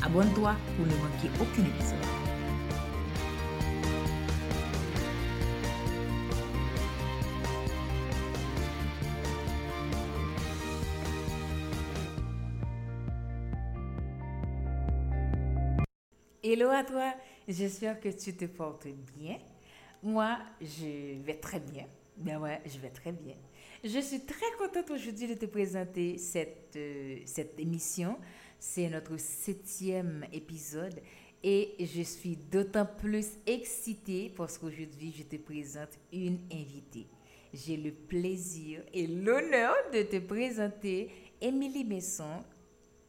Abonne-toi pour ne manquer aucun épisode. Hello à toi, j'espère que tu te portes bien. Moi, je vais très bien. Ben ouais, je vais très bien. Je suis très contente aujourd'hui de te présenter cette, euh, cette émission. C'est notre septième épisode et je suis d'autant plus excitée parce qu'aujourd'hui, je te présente une invitée. J'ai le plaisir et l'honneur de te présenter Émilie Besson,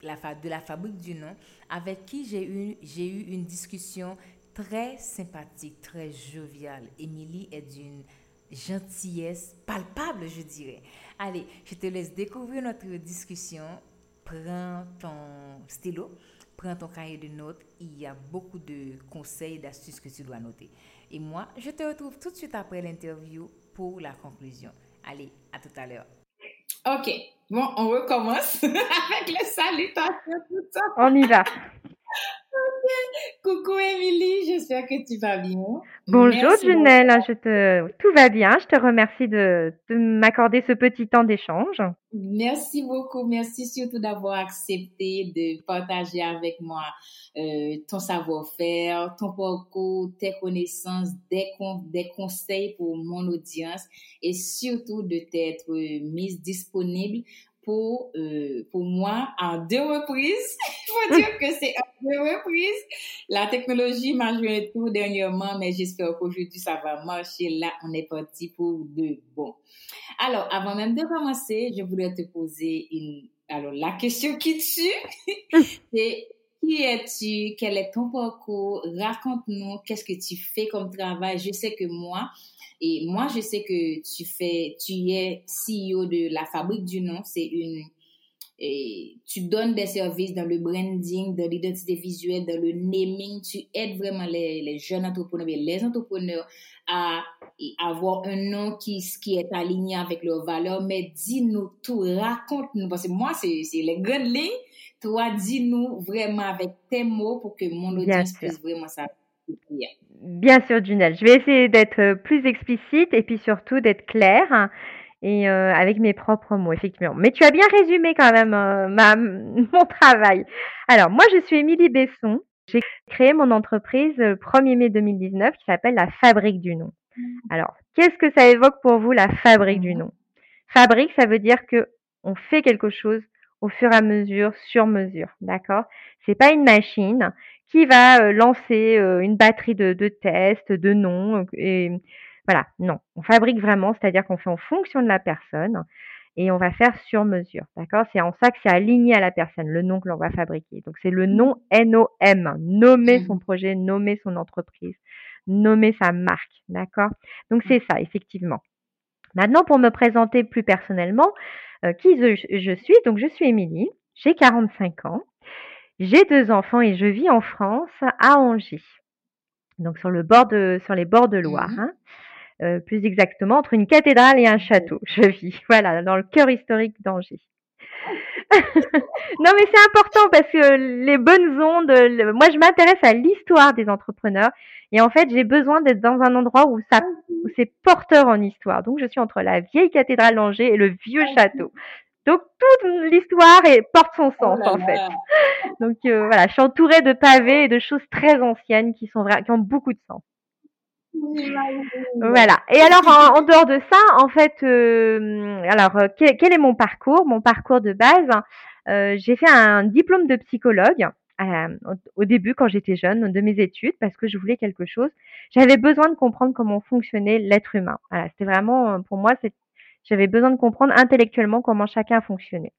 de la fabrique du nom, avec qui j'ai eu, eu une discussion très sympathique, très joviale. Émilie est d'une gentillesse palpable, je dirais. Allez, je te laisse découvrir notre discussion. Prends ton stylo, prends ton cahier de notes. Il y a beaucoup de conseils et d'astuces que tu dois noter. Et moi, je te retrouve tout de suite après l'interview pour la conclusion. Allez, à tout à l'heure. OK. Bon, on recommence avec les salutations, tout ça. On y va. Coucou Émilie, j'espère que tu vas bien. Bonjour Junelle, je te... tout va bien. Je te remercie de, de m'accorder ce petit temps d'échange. Merci beaucoup. Merci surtout d'avoir accepté de partager avec moi euh, ton savoir-faire, ton parcours, tes connaissances, des, des conseils pour mon audience et surtout de t'être mise disponible pour, euh, pour moi en deux reprises. Il faut dire que c'est en deux reprises. La technologie m'a joué tout dernièrement, mais j'espère qu'aujourd'hui ça va marcher. Là, on est parti pour deux. Bon. Alors, avant même de commencer, je voulais te poser une, alors, la question qui tue, c'est qui es-tu? Quel est ton parcours? Raconte-nous qu'est-ce que tu fais comme travail? Je sais que moi, et moi, je sais que tu fais, tu es CEO de la Fabrique du Nom. C'est une, et tu donnes des services dans le branding, dans l'identité visuelle, dans le naming. Tu aides vraiment les, les jeunes entrepreneurs, les entrepreneurs à, avoir un nom qui, qui est aligné avec leurs valeurs. Mais dis-nous tout, raconte-nous, parce que moi, c'est les grandes lignes. Toi, dis-nous vraiment avec tes mots pour que mon audience puisse vraiment savoir. Bien sûr, Junelle. Je vais essayer d'être euh, plus explicite et puis surtout d'être claire et euh, avec mes propres mots, effectivement. Mais tu as bien résumé quand même euh, ma, mon travail. Alors, moi, je suis Émilie Besson. J'ai créé mon entreprise le 1er mai 2019 qui s'appelle la Fabrique du Nom. Mmh. Alors, qu'est-ce que ça évoque pour vous, la Fabrique du mmh. Nom? Fabrique, ça veut dire que on fait quelque chose au fur et à mesure, sur mesure, d'accord? C'est pas une machine qui va euh, lancer euh, une batterie de, de tests, de noms. Et voilà, non, on fabrique vraiment, c'est-à-dire qu'on fait en fonction de la personne et on va faire sur mesure, d'accord? C'est en ça que c'est aligné à la personne, le nom que l'on va fabriquer. Donc c'est le mmh. nom N-O-M, nommer son mmh. projet, nommer son entreprise, nommer sa marque, d'accord? Donc c'est ça, effectivement. Maintenant, pour me présenter plus personnellement, euh, qui je, je, suis, donc je suis Émilie, j'ai 45 ans, j'ai deux enfants et je vis en France, à Angers. Donc sur le bord de, sur les bords de Loire. Mmh hein. Euh, plus exactement entre une cathédrale et un château. Je vis, voilà, dans le cœur historique d'Angers. non mais c'est important parce que les bonnes ondes, moi je m'intéresse à l'histoire des entrepreneurs et en fait j'ai besoin d'être dans un endroit où ça, où c'est porteur en histoire. Donc je suis entre la vieille cathédrale d'Angers et le vieux château. Donc toute l'histoire porte son oh sens en fait. Donc euh, voilà, je suis entourée de pavés et de choses très anciennes qui sont qui ont beaucoup de sens. Voilà. Et alors en, dehors de ça, en fait, euh, alors euh, quel, est mon parcours? Mon parcours de base, j'ai fait un diplôme de psychologue au début quand j'étais jeune de mes études parce que je voulais quelque chose. J'avais besoin de comprendre comment fonctionnait l'être humain. Voilà, c'était vraiment pour moi, j'avais besoin de comprendre intellectuellement comment chacun fonctionnait.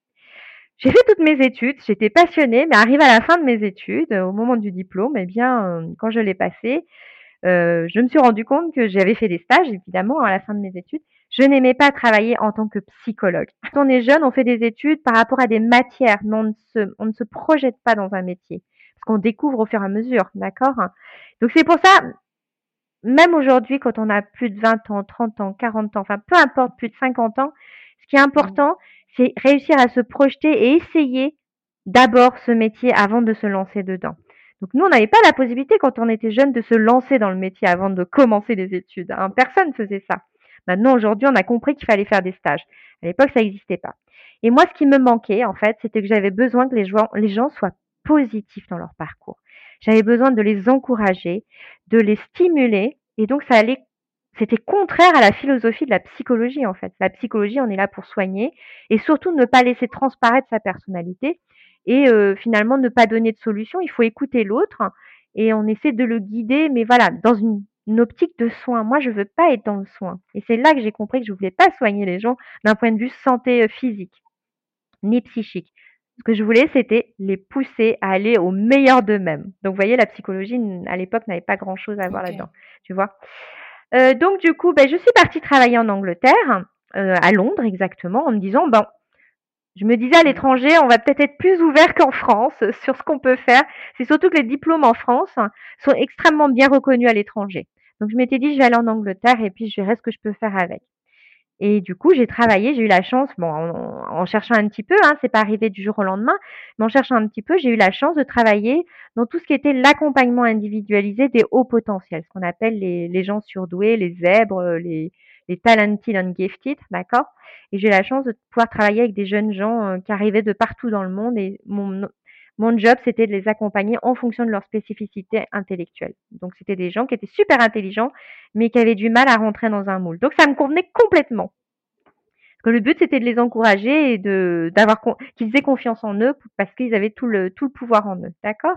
J'ai fait toutes mes études, j'étais passionnée, mais arrive à la fin de mes études, au moment du diplôme, eh bien, euh, quand je l'ai passé, euh, je me suis rendu compte que j'avais fait des stages, évidemment, à la fin de mes études. Je n'aimais pas travailler en tant que psychologue. Quand on est jeune, on fait des études par rapport à des matières, mais on ne se, on ne se projette pas dans un métier. Parce qu'on découvre au fur et à mesure, d'accord? Donc c'est pour ça, même aujourd'hui, quand on a plus de 20 ans, 30 ans, 40 ans, enfin peu importe, plus de 50 ans, ce qui est important, c'est réussir à se projeter et essayer d'abord ce métier avant de se lancer dedans. Donc nous, on n'avait pas la possibilité quand on était jeune de se lancer dans le métier avant de commencer les études. Hein. Personne faisait ça. Maintenant, aujourd'hui, on a compris qu'il fallait faire des stages. À l'époque, ça n'existait pas. Et moi, ce qui me manquait, en fait, c'était que j'avais besoin que les gens, les gens soient positifs dans leur parcours. J'avais besoin de les encourager, de les stimuler. Et donc, ça allait c'était contraire à la philosophie de la psychologie en fait. La psychologie, on est là pour soigner et surtout ne pas laisser transparaître sa personnalité et euh, finalement ne pas donner de solution. Il faut écouter l'autre et on essaie de le guider, mais voilà, dans une, optique de soin. Moi, je veux pas être dans le soin. Et c'est là que j'ai compris que je voulais pas soigner les gens d'un point de vue santé euh, physique ni psychique. Ce que je voulais, c'était les pousser à aller au meilleur d'eux-mêmes. Donc, vous voyez, la psychologie, à l'époque, n'avait pas grand-chose à voir là-dedans. Tu vois euh, donc du coup, ben, je suis partie travailler en Angleterre, euh, à Londres exactement, en me disant, ben, je me disais à l'étranger, on va peut-être être plus ouvert qu'en France sur ce qu'on peut faire. C'est surtout que les diplômes en France sont extrêmement bien reconnus à l'étranger. Donc je m'étais dit, je vais aller en Angleterre et puis je verrai ce que je peux faire avec. Et du coup, j'ai travaillé, j'ai eu la chance, bon, en, cherchant un petit peu, hein, c'est pas arrivé du jour au lendemain, mais en cherchant un petit peu, j'ai eu la chance de travailler dans tout ce qui était l'accompagnement individualisé des hauts potentiels, ce qu'on appelle les, les, gens surdoués, les zèbres, les, les talented and gifted, d'accord? Et j'ai eu la chance de pouvoir travailler avec des jeunes gens euh, qui arrivaient de partout dans le monde et mon, mon job, c'était de les accompagner en fonction de leur spécificité intellectuelle. Donc, c'était des gens qui étaient super intelligents, mais qui avaient du mal à rentrer dans un moule. Donc, ça me convenait complètement. Parce que le but, c'était de les encourager et de d'avoir qu'ils aient confiance en eux parce qu'ils avaient tout le tout le pouvoir en eux. D'accord?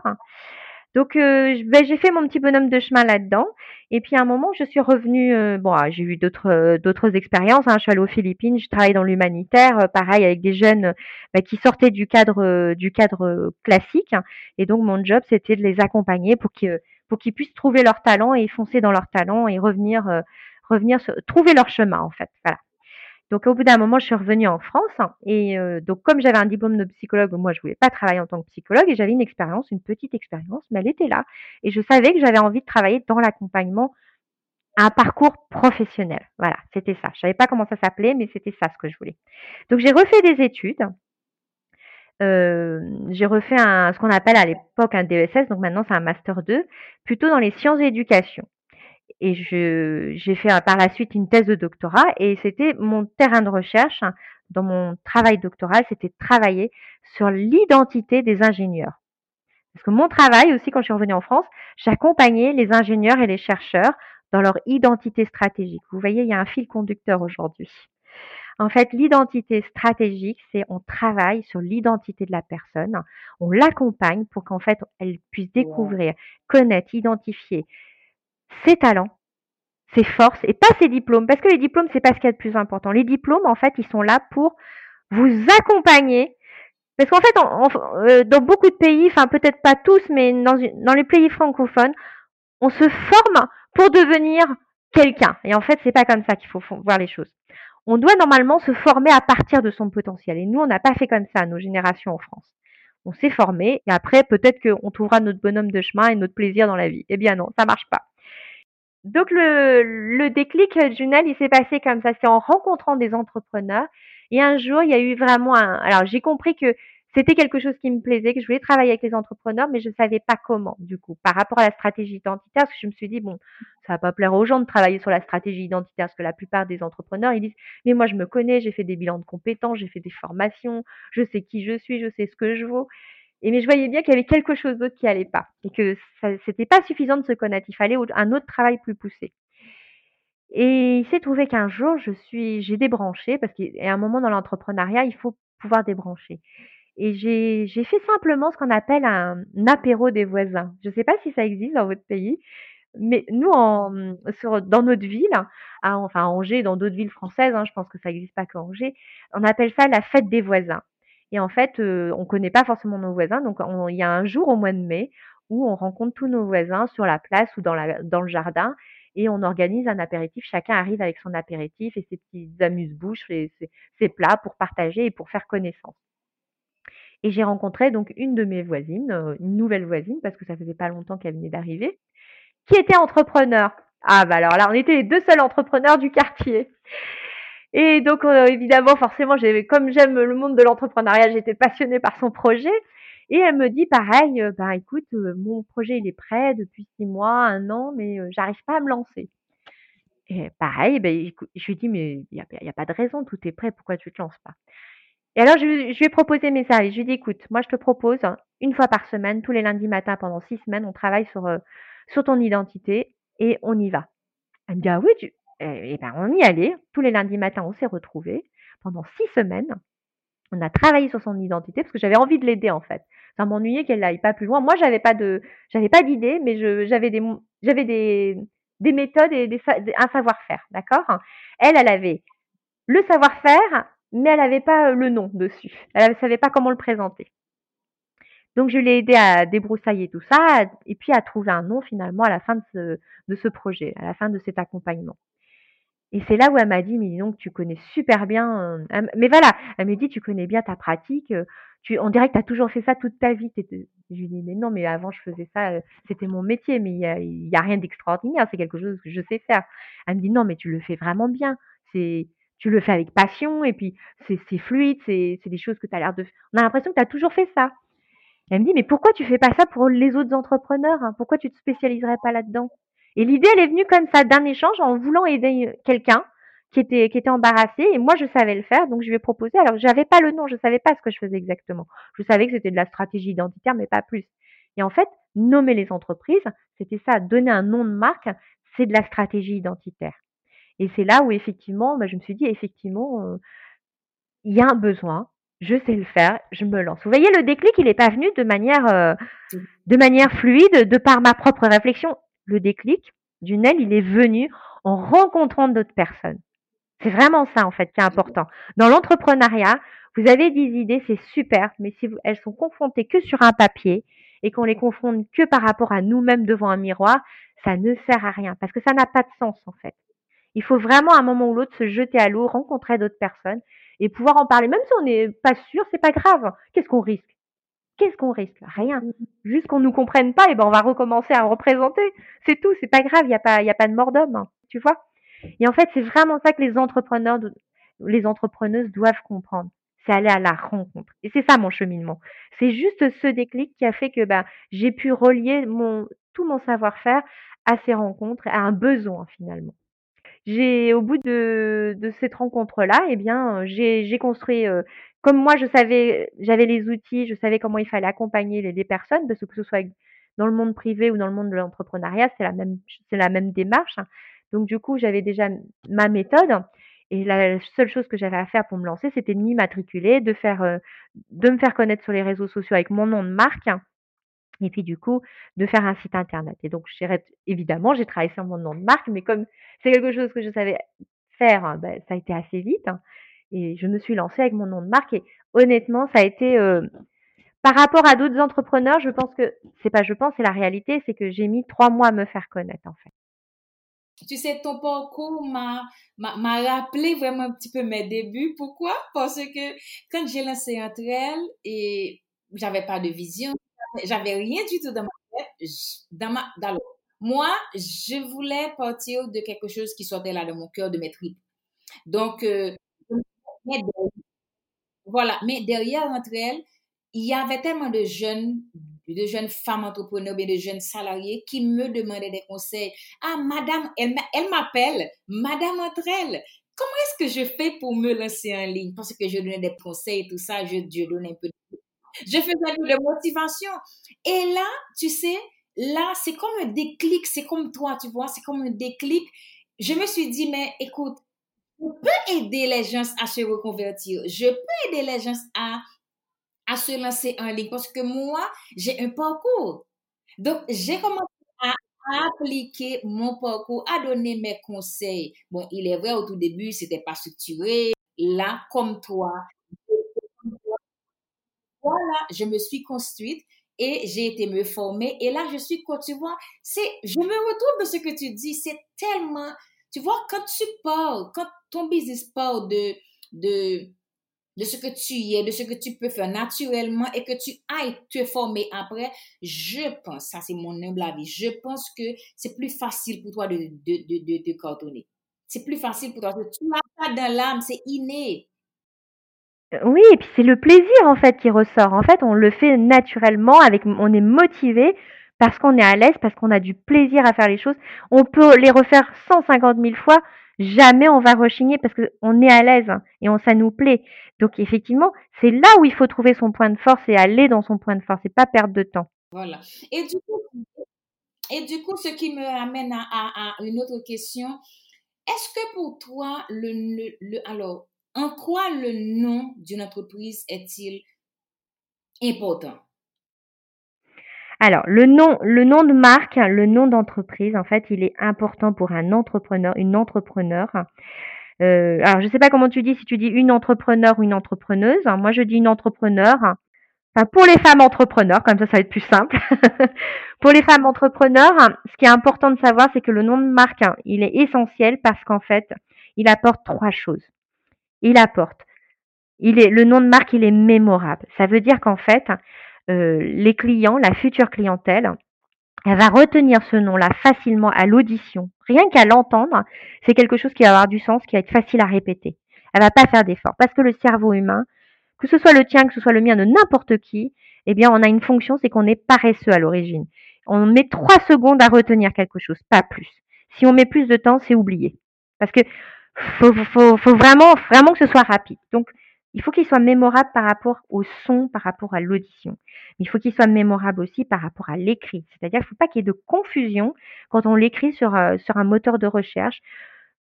Donc euh, ben, j'ai fait mon petit bonhomme de chemin là-dedans. Et puis à un moment, je suis revenue. Euh, bon, ah, j'ai eu d'autres euh, d'autres expériences. Hein. Je suis allée aux Philippines. Je travaillais dans l'humanitaire, pareil avec des jeunes ben, qui sortaient du cadre du cadre classique. Et donc mon job, c'était de les accompagner pour qu'ils pour qu'ils puissent trouver leur talent et foncer dans leur talent et revenir revenir trouver leur chemin en fait. Voilà. Donc au bout d'un moment, je suis revenue en France et euh, donc comme j'avais un diplôme de psychologue, moi je voulais pas travailler en tant que psychologue et j'avais une expérience, une petite expérience, mais elle était là et je savais que j'avais envie de travailler dans l'accompagnement à un parcours professionnel. Voilà, c'était ça. Je savais pas comment ça s'appelait, mais c'était ça ce que je voulais. Donc j'ai refait des études. Euh, j'ai refait un, ce qu'on appelle à l'époque un DESS, donc maintenant c'est un master 2, plutôt dans les sciences et l'éducation et j'ai fait par la suite une thèse de doctorat et c'était mon terrain de recherche hein, dans mon travail doctoral, c'était travailler sur l'identité des ingénieurs. Parce que mon travail aussi, quand je suis revenue en France, j'accompagnais les ingénieurs et les chercheurs dans leur identité stratégique. Vous voyez, il y a un fil conducteur aujourd'hui. En fait, l'identité stratégique, c'est on travaille sur l'identité de la personne, on l'accompagne pour qu'en fait, elle puisse découvrir, connaître, identifier ses talents, ses forces et pas ses diplômes. Parce que les diplômes, c'est pas ce qu'il y a de plus important. Les diplômes, en fait, ils sont là pour vous accompagner. Parce qu'en fait, euh, dans beaucoup de pays, enfin peut-être pas tous, mais dans, dans les pays francophones, on se forme pour devenir quelqu'un. Et en fait, c'est pas comme ça qu'il faut voir les choses. On doit normalement se former à partir de son potentiel. Et nous, on n'a pas fait comme ça, nos générations en France. On s'est formé et après, peut-être qu'on trouvera notre bonhomme de chemin et notre plaisir dans la vie. Eh bien non, ça marche pas. Donc le, le déclic, Junel, il s'est passé comme ça. C'est en rencontrant des entrepreneurs. Et un jour, il y a eu vraiment un. Alors j'ai compris que c'était quelque chose qui me plaisait, que je voulais travailler avec les entrepreneurs, mais je ne savais pas comment, du coup, par rapport à la stratégie identitaire, parce que je me suis dit, bon, ça va pas plaire aux gens de travailler sur la stratégie identitaire, parce que la plupart des entrepreneurs, ils disent, mais moi, je me connais, j'ai fait des bilans de compétences, j'ai fait des formations, je sais qui je suis, je sais ce que je vaux. Et mais je voyais bien qu'il y avait quelque chose d'autre qui allait pas, et que c'était pas suffisant de se connaître, il fallait un autre travail plus poussé. Et il s'est trouvé qu'un jour, je suis, j'ai débranché parce qu'à un moment dans l'entrepreneuriat, il faut pouvoir débrancher. Et j'ai, fait simplement ce qu'on appelle un, apéro des voisins. Je ne sais pas si ça existe dans votre pays, mais nous, en, sur, dans notre ville, enfin Angers, dans d'autres villes françaises, hein, je pense que ça n'existe pas qu'à Angers, on appelle ça la fête des voisins. Et en fait, euh, on ne connaît pas forcément nos voisins, donc il y a un jour au mois de mai où on rencontre tous nos voisins sur la place ou dans, le jardin et on organise un apéritif. Chacun arrive avec son apéritif et ses petits amuse-bouches, ses, ses, plats pour partager et pour faire connaissance. Et j'ai rencontré donc une de mes voisines, euh, une nouvelle voisine, parce que ça faisait pas longtemps qu'elle venait d'arriver, qui était entrepreneur. Ah bah alors là, on était les deux seuls entrepreneurs du quartier. Et donc euh, évidemment, forcément, comme j'aime le monde de l'entrepreneuriat, j'étais passionnée par son projet. Et elle me dit pareil, euh, bah écoute, euh, mon projet il est prêt depuis six mois, un an, mais j'arrive pas à me lancer. Et pareil, ben, je lui dis, mais il n'y a, pas de raison, tout est prêt, pourquoi tu te lances pas? Et alors, je, lui ai proposé mes services. Je lui ai dit, écoute, moi, je te propose une fois par semaine, tous les lundis matin pendant six semaines, on travaille sur, sur ton identité et on y va. Elle me dit, ah oui, tu... Eh ben, on y allait. Tous les lundis matins, on s'est retrouvés pendant six semaines. On a travaillé sur son identité parce que j'avais envie de l'aider en fait. Ça m'ennuyait qu'elle n'aille pas plus loin. Moi, j'avais pas de, j'avais pas d'idée, mais j'avais des, méthodes et un savoir-faire, d'accord? Elle, elle avait le savoir-faire, mais elle n'avait pas le nom dessus. Elle ne savait pas comment le présenter. Donc, je l'ai aidé à débroussailler tout ça et puis à trouver un nom finalement à la fin de ce projet, à la fin de cet accompagnement. Et c'est là où elle m'a dit, mais donc tu connais super bien. Euh, mais voilà, elle me dit, tu connais bien ta pratique. Euh, tu, on dirait que tu as toujours fait ça toute ta vie. Je lui dis, mais non, mais avant je faisais ça, euh, c'était mon métier, mais il n'y a, y a rien d'extraordinaire, c'est quelque chose que je sais faire. Elle me dit, non, mais tu le fais vraiment bien. C'est, tu le fais avec passion et puis c'est, c'est fluide, c'est, c'est des choses que tu as l'air de. On a l'impression que tu as toujours fait ça. Elle me dit, mais pourquoi tu fais pas ça pour les autres entrepreneurs hein? Pourquoi tu te spécialiserais pas là-dedans? Et l'idée, elle est venue comme ça d'un échange en voulant aider quelqu'un qui était, qui était embarrassé. Et moi je savais le faire donc je lui ai proposé. Alors j'avais pas le nom je savais pas ce que je faisais exactement. Je savais que c'était de la stratégie identitaire mais pas plus. Et en fait nommer les entreprises c'était ça donner un nom de marque c'est de la stratégie identitaire. Et c'est là où effectivement bah, je me suis dit effectivement euh, il y a un besoin je sais le faire, je me lance. Vous voyez, le déclic, il n'est pas venu de manière, euh, de manière fluide, de par ma propre réflexion le déclic d'une aile, il est venu en rencontrant d'autres personnes. C'est vraiment ça, en fait, qui est important. Dans l'entrepreneuriat, vous avez des idées, c'est super, mais si elles sont confrontées que sur un papier et qu'on les confronte que par rapport à nous-mêmes devant un miroir, ça ne sert à rien parce que ça n'a pas de sens, en fait. Il faut vraiment à un moment ou l'autre se jeter à l'eau, rencontrer d'autres personnes et pouvoir en parler. Même si on n'est pas sûr, c'est pas grave. Qu'est-ce qu'on risque? Qu'est-ce qu'on risque? Rien. Juste qu'on nous comprenne pas, et ben on va recommencer à représenter. C'est tout. C'est pas grave. Il y a pas, y a pas de mort d'homme. Hein, tu vois? Et en fait, c'est vraiment ça que les entrepreneurs, les entrepreneuses doivent comprendre. C'est aller à la rencontre. Et c'est ça mon cheminement. C'est juste ce déclic qui a fait que ben j'ai pu relier mon tout mon savoir-faire à ces rencontres, à un besoin finalement j'ai au bout de, cette rencontre-là, eh bien, j'ai, j'ai construit, euh, comme moi je savais, j'avais les outils, je savais comment il fallait accompagner les, personnes, parce que que ce soit dans le monde privé ou dans le monde de l'entrepreneuriat, c'est la même, démarche. Donc du coup, j'avais déjà ma méthode. Et la seule chose que j'avais à faire pour me lancer, c'était de m'immatriculer, de faire, euh, de me faire connaître sur les réseaux sociaux avec mon nom de marque et puis du coup, de faire un site internet. Et donc, évidemment, j'ai travaillé sur mon nom de marque, mais comme c'est quelque chose que je savais faire, ben, ça a été assez vite. Et je me suis lancée avec mon nom de marque. Et honnêtement, ça a été euh, par rapport à d'autres entrepreneurs, je pense que c'est pas je pense, c'est la réalité, c'est que j'ai mis trois mois à me faire connaître en fait. Tu sais, ton parcours m'a, m'a, rappelé vraiment un petit peu mes débuts. Pourquoi? Parce que quand j'ai lancé entre elles et j'avais pas de vision, j'avais rien du tout dans ma tête, dans ma, dans moi, je voulais partir de quelque chose qui sortait là de mon cœur, de mes tripes. Donc, euh, voilà. Mais derrière entre elles, il y avait tellement de jeunes, de jeunes femmes entrepreneurs, et de jeunes salariés qui me demandaient des conseils. Ah, madame, elle, m'appelle, madame entre elles. Comment est-ce que je fais pour me lancer en ligne? Parce que je donnais des conseils, tout ça, je, un peu. Je faisais un peu de motivation. Et là, tu sais, là, c'est comme un déclic, c'est comme toi, tu vois, c'est comme un déclic. Je me suis dit, mais écoute, je peux aider les gens à se reconvertir. Je peux aider les gens à, à se lancer en ligne parce que moi, j'ai un parcours. Donc, j'ai commencé à, appliquer mon parcours, à donner mes conseils. Bon, il est vrai, au tout début, c'était pas structuré. Là, comme toi, voilà, je me suis construite et j'ai été me former. Et là, je suis, tu vois, je me retrouve de ce que tu dis. C'est tellement, tu vois, quand tu parles, quand ton business parle de, de, de ce que tu es, de ce que tu peux faire naturellement et que tu ailles te former après, je pense, ça c'est mon humble avis, je pense que c'est plus facile pour toi de, de, de, de. C'est plus facile pour toi. Tu l'as pas dans l'âme, c'est inné. Oui, et puis c'est le plaisir en fait qui ressort. En fait, on le fait naturellement, avec, on est motivé parce qu'on est à l'aise, parce qu'on a du plaisir à faire les choses. On peut les refaire 150 000 fois, jamais on va rechigner parce qu'on est à l'aise et on, ça nous plaît. Donc effectivement, c'est là où il faut trouver son point de force et aller dans son point de force et pas perdre de temps. Voilà. Et du coup, ce qui me amène à, une autre question. Est-ce que pour toi, le alors, en quoi le nom d'une entreprise est-il important? Alors, le nom, le nom de marque, le nom d'entreprise, en fait, il est important pour un entrepreneur, une entrepreneur. Euh, alors, je ne sais pas comment tu dis, si tu dis une entrepreneur ou une entrepreneuse. Moi, je dis une entrepreneur. Enfin, pour les femmes entrepreneurs, comme ça, ça va être plus simple. pour les femmes entrepreneurs, ce qui est important de savoir, c'est que le nom de marque, il est essentiel parce qu'en fait, il apporte trois choses il apporte. Il est, le nom de marque, il est mémorable. Ça veut dire qu'en fait, les clients, la future clientèle, elle va retenir ce nom-là facilement à l'audition. Rien qu'à l'entendre, c'est quelque chose qui va avoir du sens, qui va être facile à répéter. Elle va pas faire d'effort parce que le cerveau humain, que ce soit le tien, que ce soit le mien, de n'importe qui, eh bien, on a une fonction, c'est qu'on est paresseux à l'origine. On met trois secondes à retenir quelque chose, pas plus. Si on met plus de temps, c'est oublié. Parce que faut, faut, faut vraiment, vraiment que ce soit rapide. Donc, il faut qu'il soit mémorable par rapport au son, par rapport à l'audition. Mais il faut qu'il soit mémorable aussi par rapport à l'écrit. C'est-à-dire qu'il ne faut pas qu'il y ait de confusion quand on l'écrit sur, euh, sur un moteur de recherche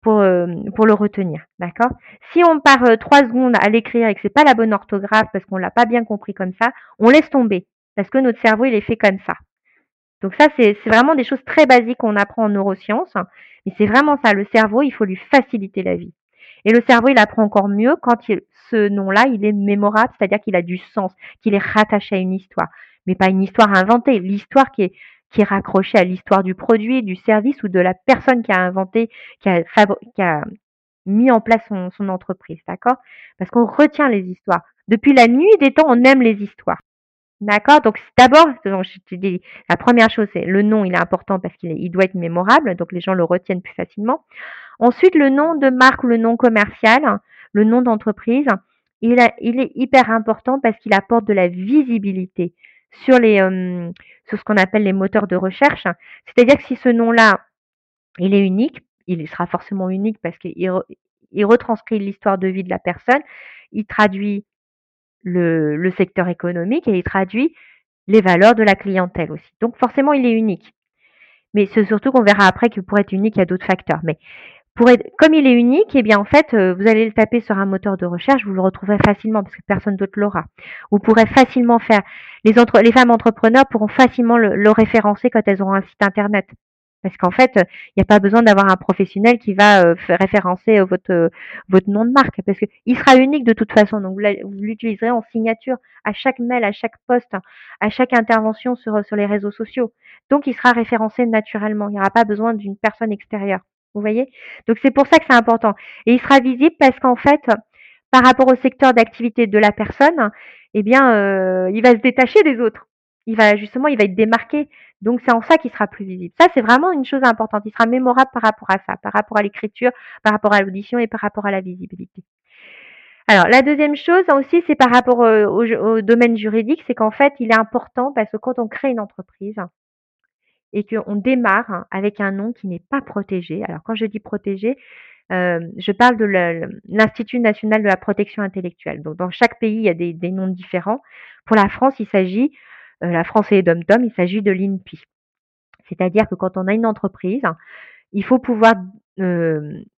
pour, euh, pour le retenir. D'accord? Si on part euh, trois secondes à l'écrire et que c'est pas la bonne orthographe parce qu'on l'a pas bien compris comme ça, on laisse tomber. Parce que notre cerveau, il est fait comme ça. Donc ça, c'est vraiment des choses très basiques qu'on apprend en neurosciences. Mais c'est vraiment ça. Le cerveau, il faut lui faciliter la vie. Et le cerveau, il apprend encore mieux quand il, ce nom-là, il est mémorable, c'est-à-dire qu'il a du sens, qu'il est rattaché à une histoire. Mais pas une histoire inventée, l'histoire qui est, raccrochée à l'histoire du produit, du service ou de la personne qui a inventé, qui a, mis en place son, entreprise, d'accord? Parce qu'on retient les histoires. Depuis la nuit des temps, on aime les histoires. D'accord? Donc d'abord, je te dis, la première chose, c'est le nom, il est important parce qu'il il doit être mémorable, donc les gens le retiennent plus facilement. Ensuite, le nom de marque ou le nom commercial, le nom d'entreprise, il, est hyper important parce qu'il apporte de la visibilité sur les euh, sur ce qu'on appelle les moteurs de recherche. C'est-à-dire que si ce nom-là, il est unique, il sera forcément unique parce qu'il il retranscrit l'histoire de vie de la personne, il traduit le, secteur économique et il traduit les valeurs de la clientèle aussi. Donc forcément, il est unique. Mais c'est surtout qu'on verra après que pour être unique, il y a d'autres facteurs. Mais pour être, comme il est unique, eh bien en fait, euh, vous allez le taper sur un moteur de recherche, vous le retrouverez facilement parce que personne d'autre l'aura. Vous pourrez facilement faire. Les, entre, les femmes entrepreneurs pourront facilement le référencer quand elles auront un site internet. Parce qu'en fait, il n'y a pas besoin d'avoir un professionnel qui va euh, référencer euh, votre, euh, votre nom de marque, parce qu'il sera unique de toute façon. Donc, vous l'utiliserez en signature à chaque mail, à chaque poste, à chaque intervention sur, sur les réseaux sociaux. Donc, il sera référencé naturellement. Il n'y aura pas besoin d'une personne extérieure. Vous voyez? Donc, c'est pour ça que c'est important. Et il sera visible parce qu'en fait, par rapport au secteur d'activité de la personne, eh bien, il va se détacher des autres il va justement, il va être démarqué. Donc c'est en ça qu'il sera plus visible. Ça, c'est vraiment une chose importante. Il sera mémorable par rapport à ça, par rapport à l'écriture, par rapport à l'audition et par rapport à la visibilité. Alors, la deuxième chose aussi, c'est par rapport au, domaine juridique, c'est qu'en fait, il est important parce que quand on crée une entreprise et qu'on démarre avec un nom qui n'est pas protégé, alors quand je dis protégé, je parle de l'Institut national de la protection intellectuelle. Donc, dans chaque pays, il y a des, noms différents. Pour la France, il s'agit, la France et dom il s'agit de l'INPI. C'est-à-dire que quand on a une entreprise, il faut pouvoir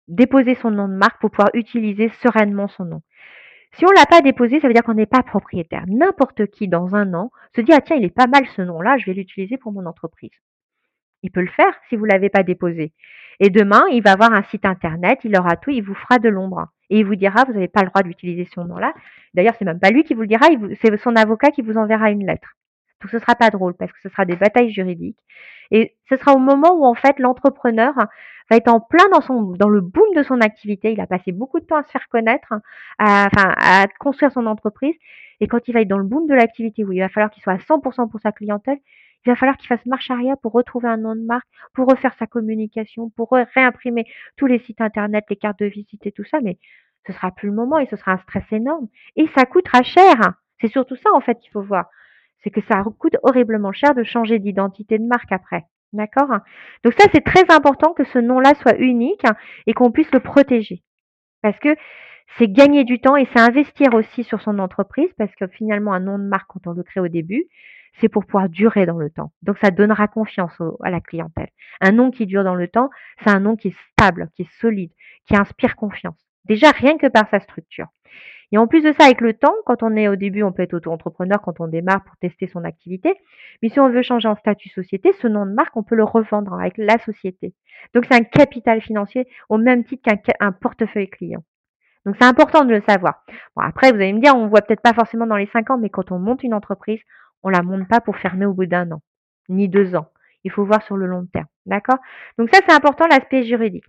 déposer son nom de marque pour pouvoir utiliser sereinement son nom. Si on l'a pas déposé, ça veut dire qu'on n'est pas propriétaire. N'importe qui, dans un an, se dit, ah tiens, il est pas mal ce nom-là, je vais l'utiliser pour mon entreprise. Il peut le faire si vous l'avez pas déposé. Et demain, il va avoir un site internet, il aura tout, il vous fera de l'ombre. Et il vous dira, vous n'avez pas le droit d'utiliser ce nom-là. D'ailleurs, c'est même pas lui qui vous le dira, c'est son avocat qui vous enverra une lettre. Donc ce sera pas drôle parce que ce sera des batailles juridiques. Et ce sera au moment où en fait l'entrepreneur va être en plein dans son dans le boom de son activité. Il a passé beaucoup de temps à se faire connaître, à, à construire son entreprise. Et quand il va être dans le boom de l'activité où il va falloir qu'il soit à 100% pour sa clientèle, il va falloir qu'il fasse marche arrière pour retrouver un nom de marque, pour refaire sa communication, pour réimprimer tous les sites internet, les cartes de visite et tout ça. Mais ce sera plus le moment et ce sera un stress énorme. Et ça coûtera cher. C'est surtout ça en fait qu'il faut voir c'est que ça coûte horriblement cher de changer d'identité de marque après. D'accord? Donc ça, c'est très important que ce nom-là soit unique et qu'on puisse le protéger. Parce que c'est gagner du temps et c'est investir aussi sur son entreprise parce que finalement, un nom de marque, quand on le crée au début, c'est pour pouvoir durer dans le temps. Donc ça donnera confiance à la clientèle. Un nom qui dure dans le temps, c'est un nom qui est stable, qui est solide, qui inspire confiance. Déjà rien que par sa structure. Et en plus de ça, avec le temps, quand on est au début, on peut être auto-entrepreneur quand on démarre pour tester son activité. Mais si on veut changer en statut société, ce nom de marque, on peut le revendre avec la société. Donc c'est un capital financier au même titre qu'un portefeuille client. Donc c'est important de le savoir. Bon, après, vous allez me dire, on voit peut-être pas forcément dans les cinq ans, mais quand on monte une entreprise, on la monte pas pour fermer au bout d'un an, ni deux ans. Il faut voir sur le long terme. D'accord? Donc ça, c'est important, l'aspect juridique.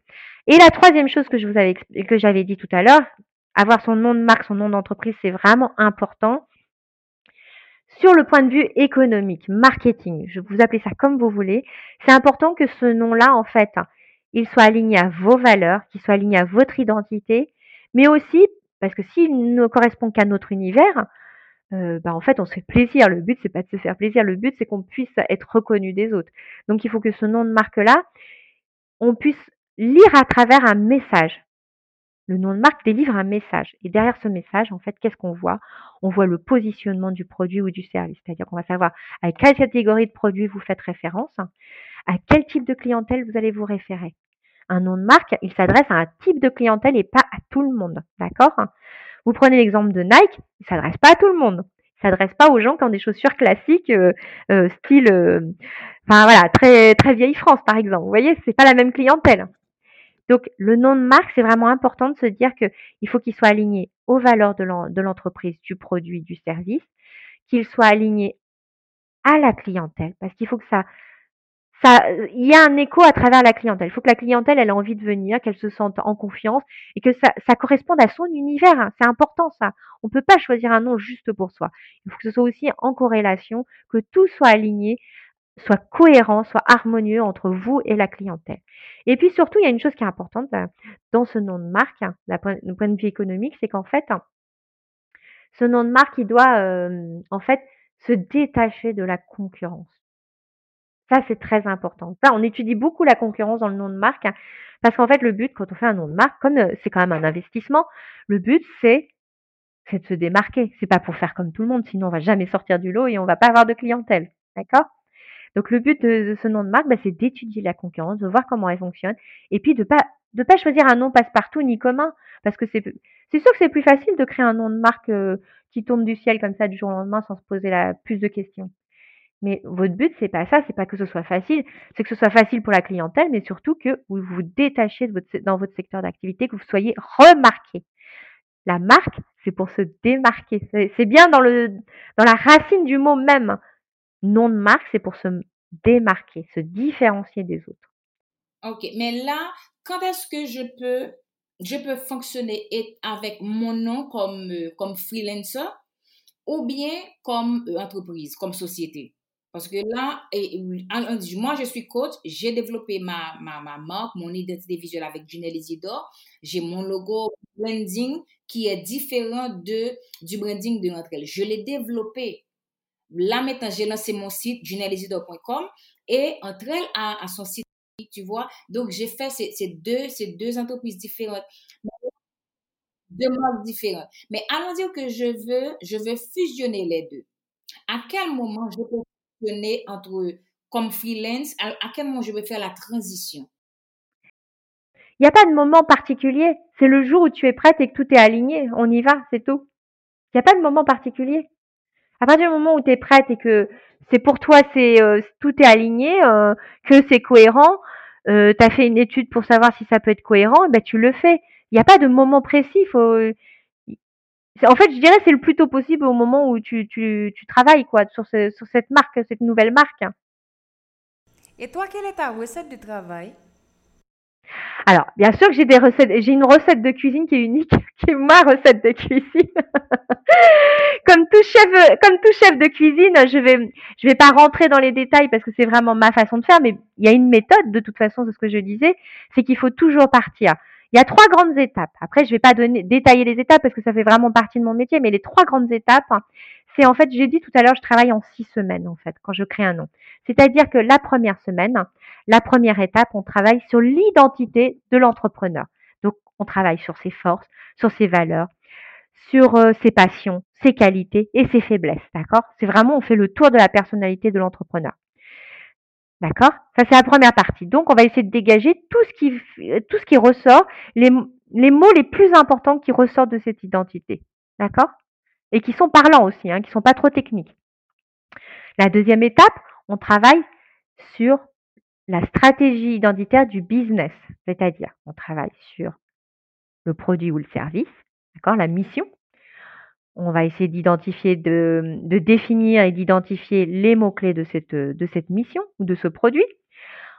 Et la troisième chose que je vous avais, que j'avais dit tout à l'heure, avoir son nom de marque, son nom d'entreprise, c'est vraiment important. Sur le point de vue économique, marketing, je vous appelez ça comme vous voulez, c'est important que ce nom-là, en fait, il soit aligné à vos valeurs, qu'il soit aligné à votre identité, mais aussi parce que s'il ne correspond qu'à notre univers, euh, bah en fait, on se fait plaisir. Le but, c'est pas de se faire plaisir. Le but, c'est qu'on puisse être reconnu des autres. Donc, il faut que ce nom de marque-là, on puisse lire à travers un message. Le nom de marque délivre un message. Et derrière ce message, en fait, qu'est-ce qu'on voit? On voit le positionnement du produit ou du service. C'est-à-dire qu'on va savoir à quelle catégorie de produits vous faites référence, à quel type de clientèle vous allez vous référer. Un nom de marque, il s'adresse à un type de clientèle et pas à tout le monde. D'accord? Vous prenez l'exemple de Nike, il s'adresse pas à tout le monde. Il s'adresse pas aux gens qui ont des chaussures classiques, euh, euh, style, euh, enfin voilà, très très vieille France par exemple. Vous voyez, c'est pas la même clientèle. Donc, le nom de marque, c'est vraiment important de se dire qu'il faut qu'il soit aligné aux valeurs de l'entreprise, du produit, du service, qu'il soit aligné à la clientèle, parce qu'il faut que ça, ça, il y a un écho à travers la clientèle. Il faut que la clientèle, elle ait envie de venir, qu'elle se sente en confiance et que ça, ça corresponde à son univers. Hein. C'est important ça. On ne peut pas choisir un nom juste pour soi. Il faut que ce soit aussi en corrélation, que tout soit aligné soit cohérent, soit harmonieux entre vous et la clientèle. Et puis surtout, il y a une chose qui est importante euh, dans ce nom de marque, hein, d'un point de vue économique, c'est qu'en fait, ce nom de marque, il doit euh, en fait se détacher de la concurrence. Ça, c'est très important. Ça, on étudie beaucoup la concurrence dans le nom de marque, hein, parce qu'en fait, le but, quand on fait un nom de marque, comme euh, c'est quand même un investissement, le but, c'est de se démarquer. C'est pas pour faire comme tout le monde, sinon on va jamais sortir du lot et on va pas avoir de clientèle. D'accord? Donc le but de, ce nom de marque, bah, c'est d'étudier la concurrence, de voir comment elle fonctionne, et puis de pas de pas choisir un nom passe-partout ni commun, parce que c'est c'est sûr que c'est plus facile de créer un nom de marque euh, qui tombe du ciel comme ça du jour au lendemain sans se poser la plus de questions. Mais votre but c'est pas ça, c'est pas que ce soit facile, c'est que ce soit facile pour la clientèle, mais surtout que vous vous détachiez dans votre secteur d'activité, que vous soyez remarqué. La marque, c'est pour se démarquer. C'est bien dans le dans la racine du mot même nom de marque, c'est pour se démarquer, se différencier des autres. OK, mais là, quand est-ce que je peux je peux fonctionner avec mon nom comme comme freelancer ou bien comme euh, entreprise, comme société? Parce que là, moi, je suis coach, j'ai développé ma, ma, ma, marque, mon identité visuelle avec Junelle Isidore. J'ai mon logo branding qui est différent de, du branding de notre Je l'ai développé. Là, maintenant, j'ai lancé mon site, junellesidore.com et entre elles à, son site, tu vois. Donc, j'ai fait ces, deux, ces deux entreprises différentes deux marques différentes. Mais allons dire que je veux, je veux fusionner les deux. À quel moment je peux fusionner entre comme freelance, à, quel moment je vais faire la transition? Il n'y a pas de moment particulier. C'est le jour où tu es prête et que tout est aligné. On y va, c'est tout. Il n'y a pas de moment particulier. À partir du moment où tu es prête et que c'est pour toi, c'est euh, tout est aligné, euh, que c'est cohérent, euh, tu as fait une étude pour savoir si ça peut être cohérent, ben tu le fais. Il n'y a pas de moment précis. En fait, je dirais c'est le plus tôt possible au moment où tu, tu, tu travailles quoi, sur, ce, sur cette marque, cette nouvelle marque. Et toi, quelle est ta recette de travail? Alors, bien sûr que j'ai des recettes, j'ai une recette de cuisine qui est unique, qui est ma recette de cuisine. comme tout chef, comme tout chef de cuisine, je vais, je vais pas rentrer dans les détails parce que c'est vraiment ma façon de faire, mais il y a une méthode, de toute façon, c'est ce que je disais, c'est qu'il faut toujours partir. Il y a trois grandes étapes. Après, je vais pas donner, détailler les étapes parce que ça fait vraiment partie de mon métier, mais les trois grandes étapes, c'est en fait, j'ai dit tout à l'heure, je travaille en six semaines, en fait, quand je crée un nom. C'est-à-dire que la première semaine, la première étape, on travaille sur l'identité de l'entrepreneur. Donc, on travaille sur ses forces, sur ses valeurs, sur euh, ses passions, ses qualités et ses faiblesses. D'accord? C'est vraiment, on fait le tour de la personnalité de l'entrepreneur. D'accord? Ça, c'est la première partie. Donc, on va essayer de dégager tout ce qui, tout ce qui ressort, les, les mots les plus importants qui ressortent de cette identité. D'accord? Et qui sont parlants aussi, hein, qui sont pas trop techniques. La deuxième étape, on travaille sur la stratégie identitaire du business, c'est-à-dire on travaille sur le produit ou le service, d'accord, la mission. On va essayer d'identifier, de, définir et d'identifier les mots-clés de cette, de cette mission ou de ce produit.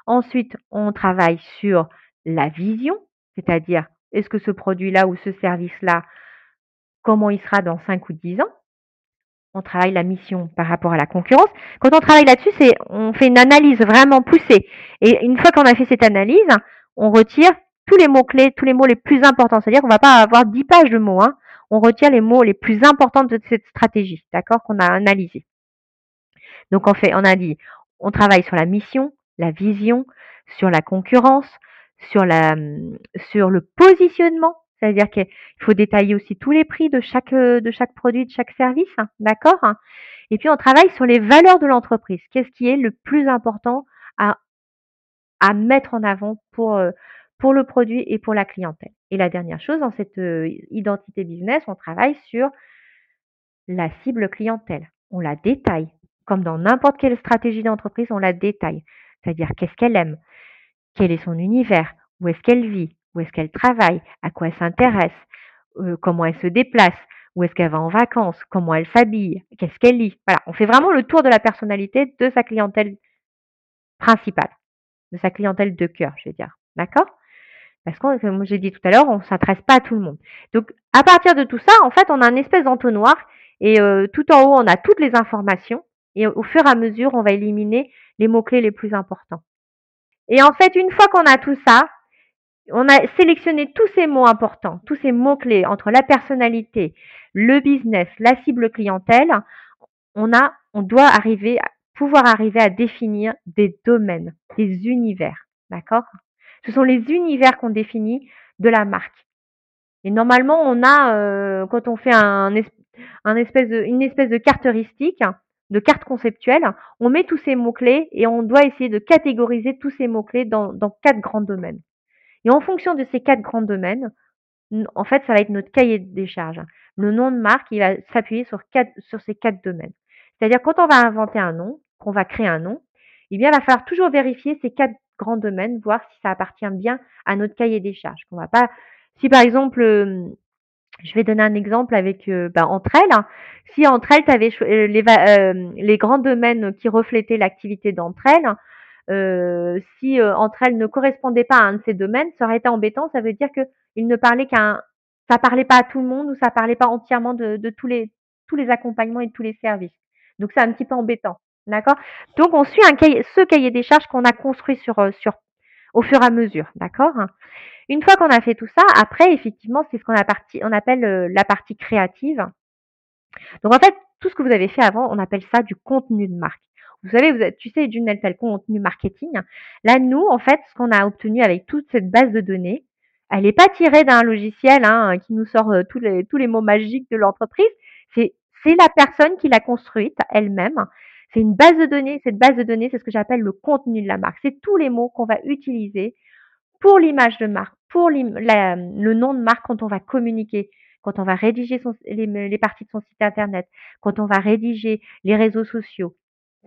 Ensuite, on travaille sur la vision, c'est-à-dire est-ce que ce produit-là ou ce service-là, comment il sera dans 5 ou 10 ans on travaille la mission par rapport à la concurrence. Quand on travaille là-dessus, c'est on fait une analyse vraiment poussée. Et une fois qu'on a fait cette analyse, on retire tous les mots clés, tous les mots les plus importants. C'est-à-dire qu'on va pas avoir dix pages de mots. Hein. On retire les mots les plus importants de cette stratégie, d'accord, qu'on a analysé. Donc on fait, on a dit, on travaille sur la mission, la vision, sur la concurrence, sur la, sur le positionnement, c'est-à-dire qu'il faut détailler aussi tous les prix de chaque, de chaque produit, de chaque service, hein, d'accord Et puis on travaille sur les valeurs de l'entreprise. Qu'est-ce qui est le plus important à, à mettre en avant pour, euh, pour le produit et pour la clientèle? Et la dernière chose, dans cette identité business, on travaille sur la cible clientèle. On la détaille. Comme dans n'importe quelle stratégie d'entreprise, on la détaille. C'est-à-dire qu'est-ce qu'elle aime, quel est son univers, où est-ce qu'elle vit, où est-ce qu'elle travaille, à quoi elle s'intéresse, comment elle se déplace, où est-ce qu'elle va en vacances, comment elle s'habille, qu'est-ce qu'elle lit? Voilà, on fait vraiment le tour de la personnalité de sa clientèle principale, de sa clientèle de cœur, je vais dire. D'accord? Parce que, comme j'ai dit tout à l'heure, on ne s'intéresse pas à tout le monde. Donc, à partir de tout ça, en fait, on a un espèce d'entonnoir et euh, tout en haut, on a toutes les informations et au fur et à mesure, on va éliminer les mots-clés les plus importants. Et en fait, une fois qu'on a tout ça, on a sélectionné tous ces mots importants, tous ces mots-clés entre la personnalité, le business, la cible clientèle. On a, on doit arriver, pouvoir arriver à définir des domaines, des univers. D'accord? Ce sont les univers qu'on définit de la marque. Et normalement, on a, euh, quand on fait une espèce de carte heuristique, de carte conceptuelle, on met tous ces mots-clés et on doit essayer de catégoriser tous ces mots-clés dans quatre grands domaines. Et en fonction de ces quatre grands domaines, en fait, ça va être notre cahier des charges. Le nom de marque, il va s'appuyer sur, sur ces quatre domaines. C'est-à-dire, quand on va inventer un nom, qu'on va créer un nom, eh bien, il va falloir toujours vérifier ces quatre grands domaines, voir si ça appartient bien à notre cahier des charges. Va pas, si par exemple, euh, je vais donner un exemple avec euh, ben, entre elles. Hein. Si entre elles, tu avais euh, les, les grands domaines qui reflétaient l'activité d'entre elles, si entre elles ne correspondaient pas à un de ces domaines, ça aurait été embêtant. Ça veut dire que il ne parlait qu'un, ça parlait pas à tout le monde ou ça parlait pas entièrement de, de tous les tous les accompagnements et tous les services. Donc c'est un petit peu embêtant. D'accord? Donc, on suit un cahier, ce cahier des charges qu'on a construit sur, euh, sur, au fur et à mesure. D'accord? Une fois qu'on a fait tout ça, après, effectivement, c'est ce qu'on on appelle euh, la partie créative. Donc, en fait, tout ce que vous avez fait avant, on appelle ça du contenu de marque. Vous savez, vous êtes, tu sais, d'une le contenu marketing. Là, nous, en fait, ce qu'on a obtenu avec toute cette base de données, elle n'est pas tirée d'un logiciel hein, qui nous sort euh, tous, les, tous les mots magiques de l'entreprise. C'est la personne qui l'a construite elle-même. C'est une base de données. Cette base de données, c'est ce que j'appelle le contenu de la marque. C'est tous les mots qu'on va utiliser pour l'image de marque, pour le nom de marque quand on va communiquer, quand on va rédiger les, parties de son site internet, quand on va rédiger les réseaux sociaux,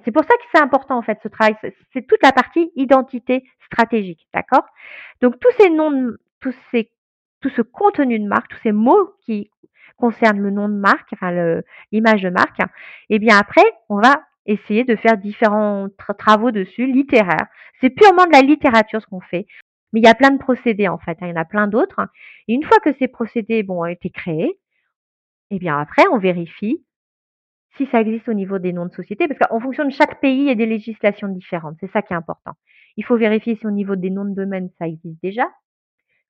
c'est pour ça que c'est important en fait ce travail. C'est toute la partie identité stratégique, d'accord? Donc tous ces noms, tous ces, tout ce contenu de marque, tous ces mots qui concernent le nom de marque, enfin l'image de marque, et eh bien après on va essayer de faire différents travaux dessus, littéraires. C'est purement de la littérature ce qu'on fait. Mais il y a plein de procédés en fait, hein. il y en a plein d'autres. Et une fois que ces procédés bon, ont été créés, eh bien après on vérifie si ça existe au niveau des noms de société, parce qu'en fonction de chaque pays, il y a des législations différentes. C'est ça qui est important. Il faut vérifier si au niveau des noms de domaine, ça existe déjà,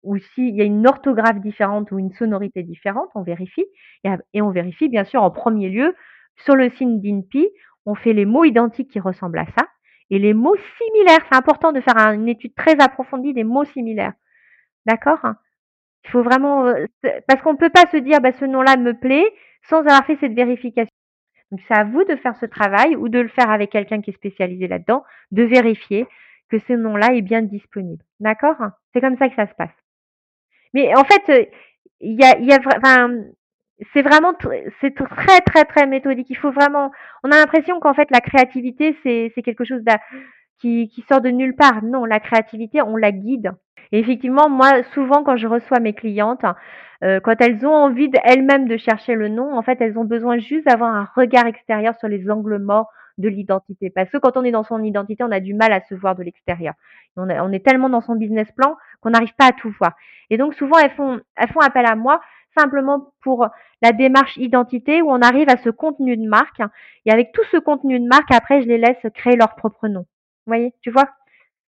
ou s'il y a une orthographe différente ou une sonorité différente, on vérifie. Et on vérifie, bien sûr, en premier lieu, sur le signe d'INPI, on fait les mots identiques qui ressemblent à ça, et les mots similaires. C'est important de faire une étude très approfondie des mots similaires. D'accord? Il faut vraiment... Euh, parce qu'on ne peut pas se dire, bah, ce nom-là me plaît, sans avoir fait cette vérification. Donc c'est à vous de faire ce travail ou de le faire avec quelqu'un qui est spécialisé là-dedans, de vérifier que ce nom-là est bien disponible. D'accord? C'est comme ça que ça se passe. Mais en fait, il y a, y a enfin, c'est vraiment c'est très très très méthodique. Il faut vraiment. On a l'impression qu'en fait la créativité c'est quelque chose qui qui sort de nulle part. Non, la créativité on la guide. Et effectivement, moi souvent quand je reçois mes clientes, euh, quand elles ont envie elles-mêmes de chercher le nom, en fait, elles ont besoin juste d'avoir un regard extérieur sur les angles morts de l'identité. Parce que quand on est dans son identité, on a du mal à se voir de l'extérieur. On, on, est tellement dans son business plan qu'on n'arrive pas à tout voir. Et donc souvent, elles font, elles font appel à moi simplement pour la démarche identité où on arrive à ce contenu de marque. Et avec tout ce contenu de marque, après, je les laisse créer leur propre nom. Vous voyez, tu vois?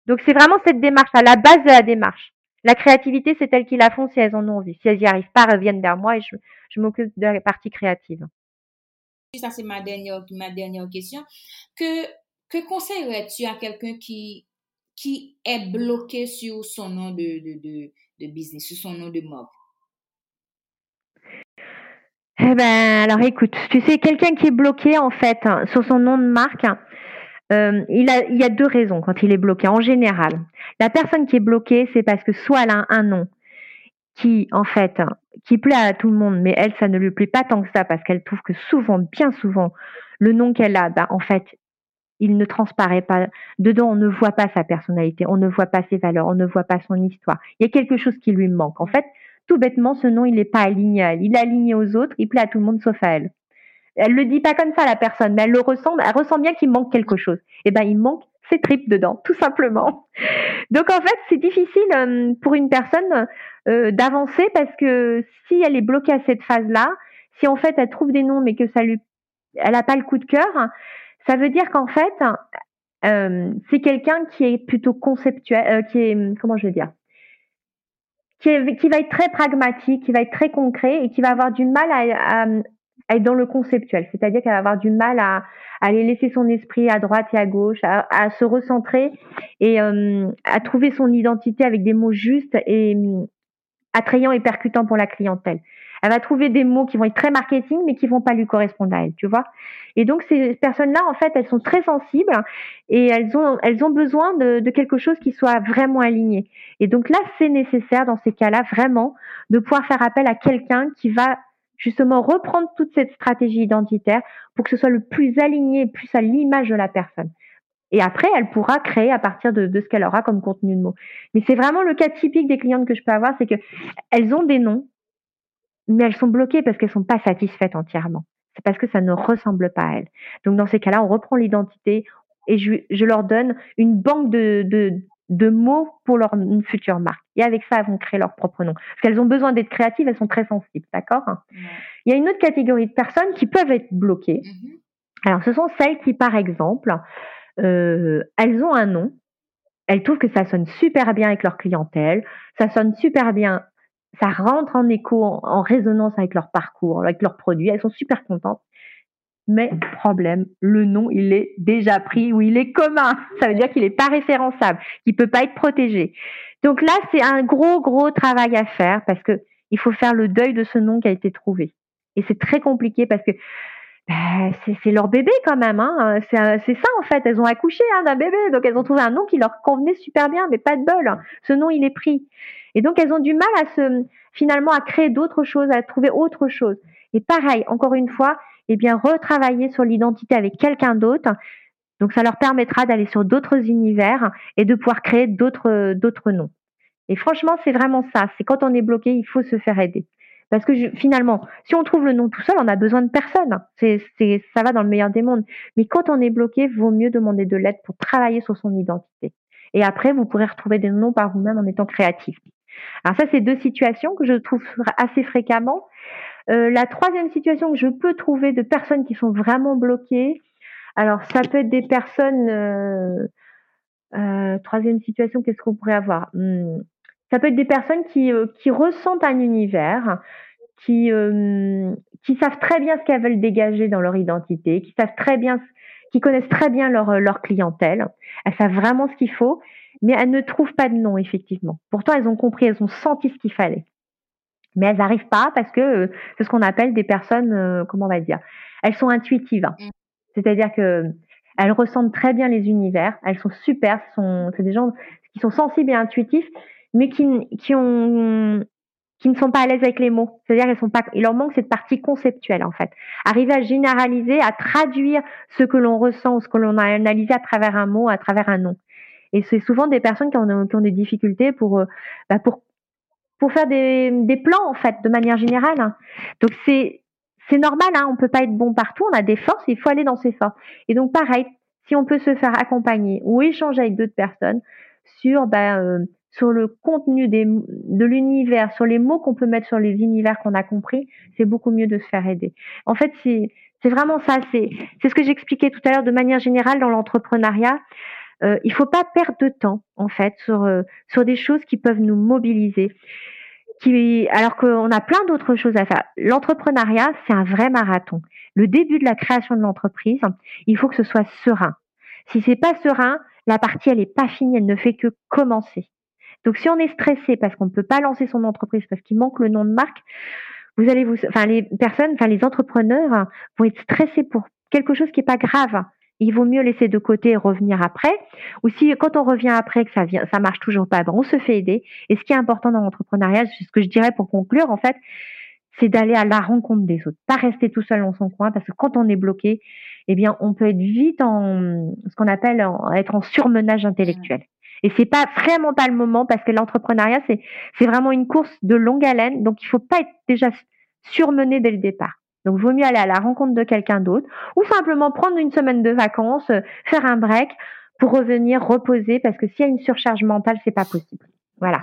Donc c'est vraiment cette démarche, à la base de la démarche. La créativité, c'est elles qui la font si elles en ont envie. Si elles n'y arrivent pas, elles viennent vers moi et je, m'occupe de la partie créative. Ça, c'est ma dernière, ma dernière question. Que, que conseillerais-tu à quelqu'un qui, qui est bloqué sur son nom de, de, de, business, sur son nom de mob? Eh ben, alors écoute, tu sais, quelqu'un qui est bloqué en fait hein, sur son nom de marque, euh, il, a, il y a deux raisons quand il est bloqué en général. La personne qui est bloquée, c'est parce que soit elle a un nom qui, en fait, qui plaît à tout le monde, mais elle, ça ne lui plaît pas tant que ça parce qu'elle trouve que souvent, bien souvent, le nom qu'elle a, bah, en fait, il ne transparaît pas. Dedans, on ne voit pas sa personnalité, on ne voit pas ses valeurs, on ne voit pas son histoire. Il y a quelque chose qui lui manque. En fait, tout bêtement, ce nom, il n'est pas aligné à elle. Il est aligné aux autres, il plaît à tout le monde sauf à elle. Elle le dit pas comme ça la personne, mais elle le ressent, elle ressent bien qu'il manque quelque chose. Eh ben il manque ses tripes dedans, tout simplement. Donc en fait, c'est difficile euh, pour une personne euh, d'avancer parce que si elle est bloquée à cette phase-là, si en fait elle trouve des noms mais que ça lui, elle a pas le coup de cœur, ça veut dire qu'en fait euh, c'est quelqu'un qui est plutôt conceptuel, qui est comment je vais dire, qui, qui, va être très pragmatique, qui va être très concret et qui va avoir du mal à, être dans le conceptuel, c'est-à-dire qu'elle va avoir du mal à, aller laisser son esprit à droite et à gauche, à, se recentrer et euh, à trouver son identité avec des mots justes et euh, attrayants et percutants pour la clientèle. Elle va trouver des mots qui vont être très marketing, mais qui vont pas lui correspondre à elle, tu vois. Et donc ces personnes-là, en fait, elles sont très sensibles et elles ont besoin de, de quelque chose qui soit vraiment aligné. Et donc là, c'est nécessaire dans ces cas-là vraiment de pouvoir faire appel à quelqu'un qui va justement reprendre toute cette stratégie identitaire pour que ce soit le plus aligné, plus à l'image de la personne. Et après, elle pourra créer à partir de, ce qu'elle aura comme contenu de mots. Mais c'est vraiment le cas typique des clientes que je peux avoir, c'est que elles ont des noms, mais elles sont bloquées parce qu'elles sont pas satisfaites entièrement. C'est parce que ça ne ressemble pas à elles. Donc dans ces cas-là, on reprend l'identité et je, je, leur donne une banque de, de mots pour leur future marque. Et avec ça, elles vont créer leur propre nom. Parce qu'elles ont besoin d'être créatives, elles sont très sensibles, d'accord? Il y a une autre catégorie de personnes qui peuvent être bloquées. Mm-hmm. Alors, ce sont celles qui, par exemple, euh, elles ont un nom, elles trouvent que ça sonne super bien avec leur clientèle, ça sonne super bien, ça rentre en écho, en, résonance avec leur parcours, avec leurs produits, elles sont super contentes. Mais problème, le nom, il est déjà pris ou il est commun. Ça veut dire qu'il n'est pas référençable, qu'il peut pas être protégé. Donc là, c'est un gros, gros travail à faire parce que il faut faire le deuil de ce nom qui a été trouvé. Et c'est très compliqué parce que bah, c'est leur bébé quand même. Hein. C'est ça en fait. Elles ont accouché hein, d'un bébé, donc elles ont trouvé un nom qui leur convenait super bien, mais pas de bol. Ce nom, il est pris. Et donc elles ont du mal à se finalement à créer d'autres choses, à trouver autre chose. Et pareil, encore une fois, eh bien retravailler sur l'identité avec quelqu'un d'autre. Donc ça leur permettra d'aller sur d'autres univers et de pouvoir créer d'autres d'autres noms. Et franchement, c'est vraiment ça. C'est quand on est bloqué, il faut se faire aider. Parce que finalement, si on trouve le nom tout seul, on a besoin de personne. C'est, c'est, ça va dans le meilleur des mondes. Mais quand on est bloqué, vaut mieux demander de l'aide pour travailler sur son identité. Et après, vous pourrez retrouver des noms par vous-même en étant créatif. Alors ça, c'est deux situations que je trouve assez fréquemment. Euh, la troisième situation que je peux trouver de personnes qui sont vraiment bloquées, alors ça peut être des personnes. Euh, euh, troisième situation, qu'est-ce qu'on pourrait avoir? Hmm. Ça peut être des personnes qui, euh, qui ressentent un univers, qui, euh, qui savent très bien ce qu'elles veulent dégager dans leur identité, qui savent très bien, qui connaissent très bien leur, euh, leur clientèle. Elles savent vraiment ce qu'il faut, mais elles ne trouvent pas de nom, effectivement. Pourtant, elles ont compris, elles ont senti ce qu'il fallait. Mais elles n'arrivent pas parce que c'est ce qu'on appelle des personnes, comment on va dire, elles sont intuitives. Mmh. C'est-à-dire que elles ressentent très bien les univers, elles sont super, sont, c'est des gens qui sont sensibles et intuitifs, mais qui, qui ont qui ne sont pas à l'aise avec les mots. C'est-à-dire qu'ils sont pas, il leur manque cette partie conceptuelle en fait. Arriver à généraliser, à traduire ce que l'on ressent ou ce que l'on a analysé à travers un mot, à travers un nom. Et c'est souvent des personnes qui ont, des difficultés pour, euh, bah pour, pour faire des, des plans en fait, de manière générale. Hein. Donc c'est, c'est normal, hein, on peut pas être bon partout, on a des forces, il faut aller dans ses forces. Et donc pareil, si on peut se faire accompagner ou échanger avec d'autres personnes sur bah, euh, sur le contenu des, de l'univers, sur les mots qu'on peut mettre sur les univers qu'on a compris, c'est beaucoup mieux de se faire aider. En fait, c'est vraiment ça. C'est c'est ce que j'expliquais tout à l'heure de manière générale dans l'entrepreneuriat. Euh, il faut pas perdre de temps en fait sur euh, sur des choses qui peuvent nous mobiliser. Qui, alors qu'on a plein d'autres choses à faire. L'entrepreneuriat, c'est un vrai marathon. Le début de la création de l'entreprise, il faut que ce soit serein. Si c'est pas serein, la partie elle est pas finie, elle ne fait que commencer. Donc si on est stressé parce qu'on ne peut pas lancer son entreprise parce qu'il manque le nom de marque, vous allez vous, enfin les personnes, enfin les entrepreneurs vont être stressés pour quelque chose qui est pas grave. Il vaut mieux laisser de côté et revenir après. Ou si quand on revient après que ça vient, ça marche toujours pas, ben on se fait aider. Et ce qui est important dans l'entrepreneuriat, c'est ce que je dirais pour conclure en fait, c'est d'aller à la rencontre des autres, pas rester tout seul dans son coin, parce que quand on est bloqué, eh bien, on peut être vite en ce qu'on appelle être en surmenage intellectuel. Et c'est pas vraiment pas le moment parce que l'entrepreneuriat c'est c'est vraiment une course de longue haleine, donc il faut pas être déjà surmené dès le départ. Donc vaut mieux aller à la rencontre de quelqu'un d'autre ou simplement prendre une semaine de vacances, euh, faire un break pour revenir reposer parce que s'il y a une surcharge mentale, c'est pas possible. Voilà.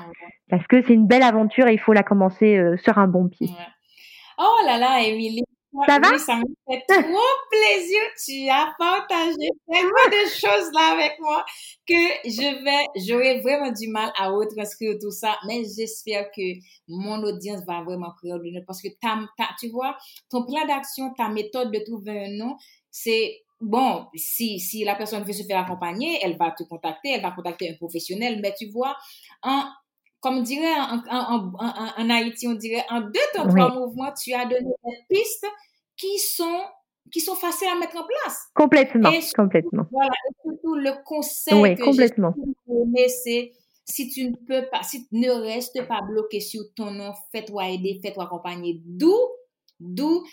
Parce que c'est une belle aventure et il faut la commencer euh, sur un bon pied. Oh là là, Émilie, ça va? ça me fait trop plaisir. Tu as partagé tellement de choses là avec moi que je vais, j'aurais vraiment du mal à retranscrire tout ça, mais j'espère que mon audience va vraiment prendre parce que tu vois, ton plan d'action, ta méthode de trouver un nom, c'est bon, si, si la personne veut se faire accompagner, elle va te contacter, elle va contacter un professionnel, mais tu vois, en, comme on dirait en, en, en, Haïti, on dirait en deux temps, trois mouvements, tu as donné des pistes qui sont qui sont faciles à mettre en place. Complètement, complètement. Voilà, et surtout le conseil oui, que complètement. c'est si tu ne peux pas, si tu ne restes pas bloqué sur ton nom, fais-toi aider, fais-toi accompagner. D'où, d'où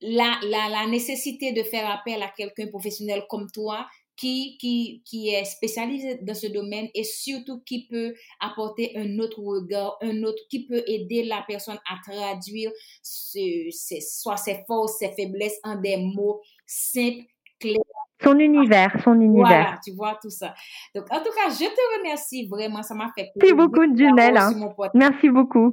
la, la, la nécessité de faire appel à quelqu'un professionnel comme toi qui, qui, qui est spécialisé dans ce domaine et surtout qui peut apporter un autre regard, un autre, qui peut aider la personne à traduire ce, soit ses forces, ses faiblesses en des mots simples, clairs. Son univers, son univers. Voilà, tu vois tout ça. Donc, en tout cas, je te remercie vraiment. Ça m'a fait plaisir. Merci beaucoup, Junelle. Merci beaucoup.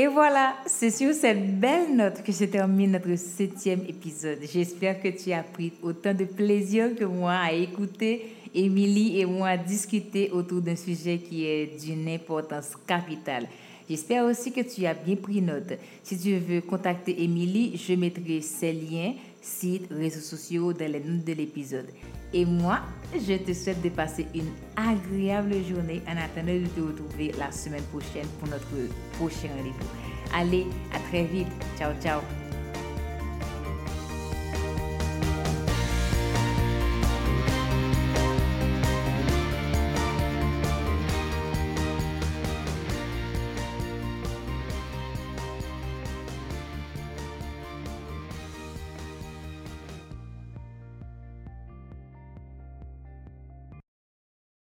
Et voilà, c'est sur cette belle note que je termine notre septième épisode. J'espère que tu as pris autant de plaisir que moi à écouter Émilie et moi discuter autour d'un sujet qui est d'une importance capitale. J'espère aussi que tu as bien pris note. Si tu veux contacter Émilie, je mettrai ses liens, sites, réseaux sociaux dans les notes de l'épisode. Et moi, je te souhaite de passer une agréable journée en attendant de te retrouver la semaine prochaine pour notre prochain rendez-vous. Allez, à très vite. Ciao, ciao.